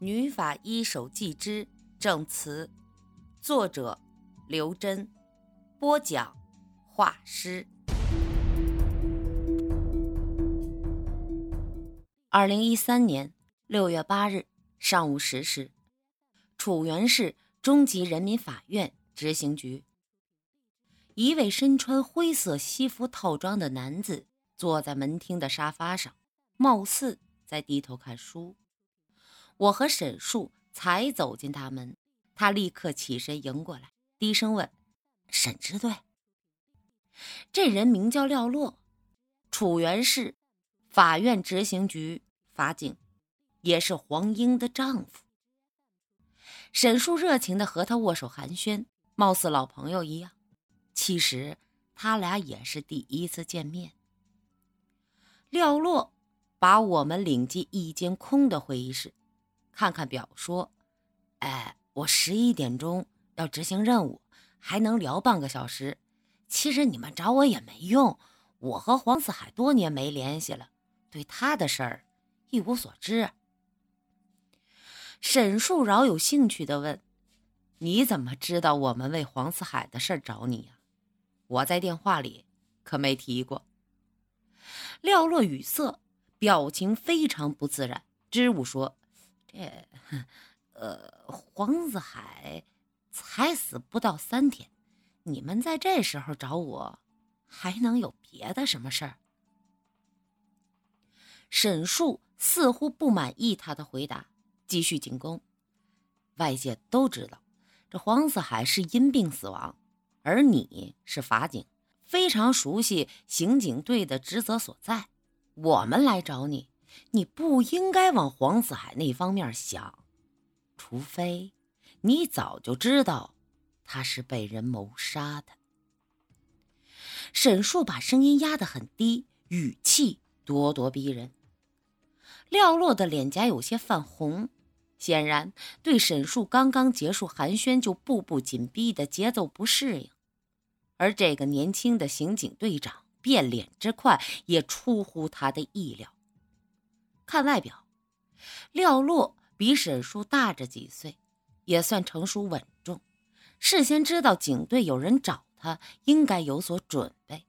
女法医手记之证词，作者刘真，播讲画师。二零一三年六月八日上午十时，楚原市中级人民法院执行局，一位身穿灰色西服套装的男子坐在门厅的沙发上，貌似在低头看书。我和沈树才走进大门，他立刻起身迎过来，低声问：“沈支队。”这人名叫廖洛，楚原市法院执行局法警，也是黄英的丈夫。沈树热情地和他握手寒暄，貌似老朋友一样。其实他俩也是第一次见面。廖洛把我们领进一间空的会议室。看看表，说：“哎，我十一点钟要执行任务，还能聊半个小时。其实你们找我也没用，我和黄四海多年没联系了，对他的事儿一无所知。”沈树饶有兴趣地问：“你怎么知道我们为黄四海的事儿找你呀？我在电话里可没提过。”廖洛语塞，表情非常不自然，支吾说。这，呃，黄子海才死不到三天，你们在这时候找我，还能有别的什么事儿？沈树似乎不满意他的回答，继续进攻。外界都知道，这黄子海是因病死亡，而你是法警，非常熟悉刑警队的职责所在。我们来找你。你不应该往黄子海那方面想，除非你早就知道他是被人谋杀的。沈树把声音压得很低，语气咄咄逼人。廖洛的脸颊有些泛红，显然对沈树刚刚结束寒暄就步步紧逼的节奏不适应，而这个年轻的刑警队长变脸之快，也出乎他的意料。看外表，廖洛比沈树大着几岁，也算成熟稳重。事先知道警队有人找他，应该有所准备。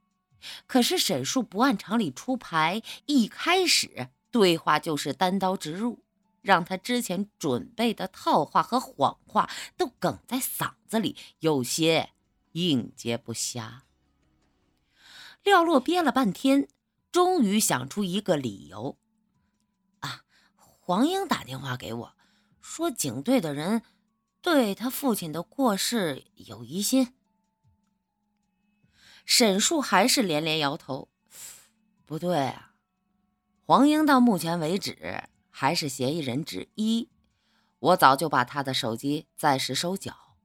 可是沈树不按常理出牌，一开始对话就是单刀直入，让他之前准备的套话和谎话都哽在嗓子里，有些应接不暇。廖洛憋了半天，终于想出一个理由。黄英打电话给我，说警队的人对他父亲的过世有疑心。沈树还是连连摇头，不对啊，黄英到目前为止还是嫌疑人之一。我早就把他的手机暂时收缴，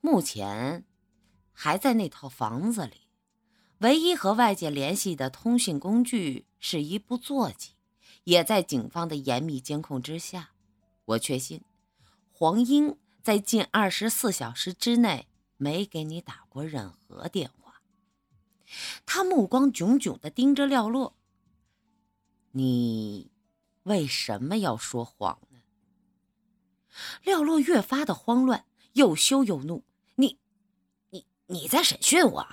目前还在那套房子里，唯一和外界联系的通讯工具是一部座机。也在警方的严密监控之下，我确信黄英在近二十四小时之内没给你打过任何电话。他目光炯炯地盯着廖洛：“你为什么要说谎呢？”廖洛越发的慌乱，又羞又怒：“你、你、你在审讯我？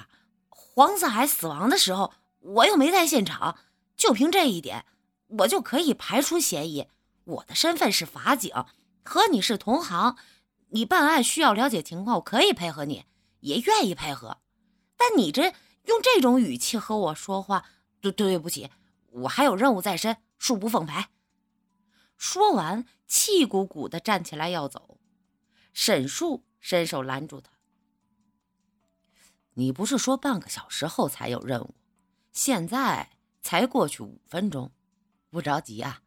黄四海死亡的时候，我又没在现场，就凭这一点。”我就可以排除嫌疑。我的身份是法警，和你是同行。你办案需要了解情况，我可以配合你，也愿意配合。但你这用这种语气和我说话，对对不起，我还有任务在身，恕不奉陪。说完，气鼓鼓的站起来要走。沈树伸手拦住他：“你不是说半个小时后才有任务？现在才过去五分钟。”不着急啊，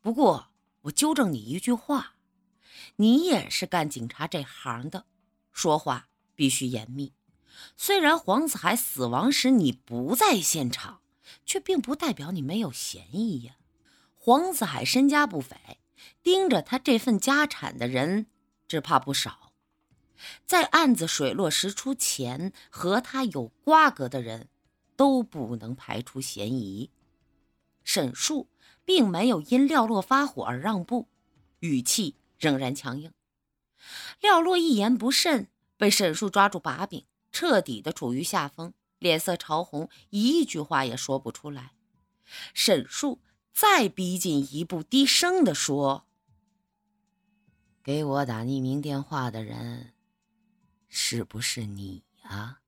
不过我纠正你一句话，你也是干警察这行的，说话必须严密。虽然黄子海死亡时你不在现场，却并不代表你没有嫌疑呀。黄子海身家不菲，盯着他这份家产的人只怕不少，在案子水落石出前和他有瓜葛的人，都不能排除嫌疑。沈树。并没有因廖洛发火而让步，语气仍然强硬。廖洛一言不慎，被沈树抓住把柄，彻底的处于下风，脸色潮红，一句话也说不出来。沈树再逼近一步，低声的说：“给我打匿名电话的人，是不是你呀？”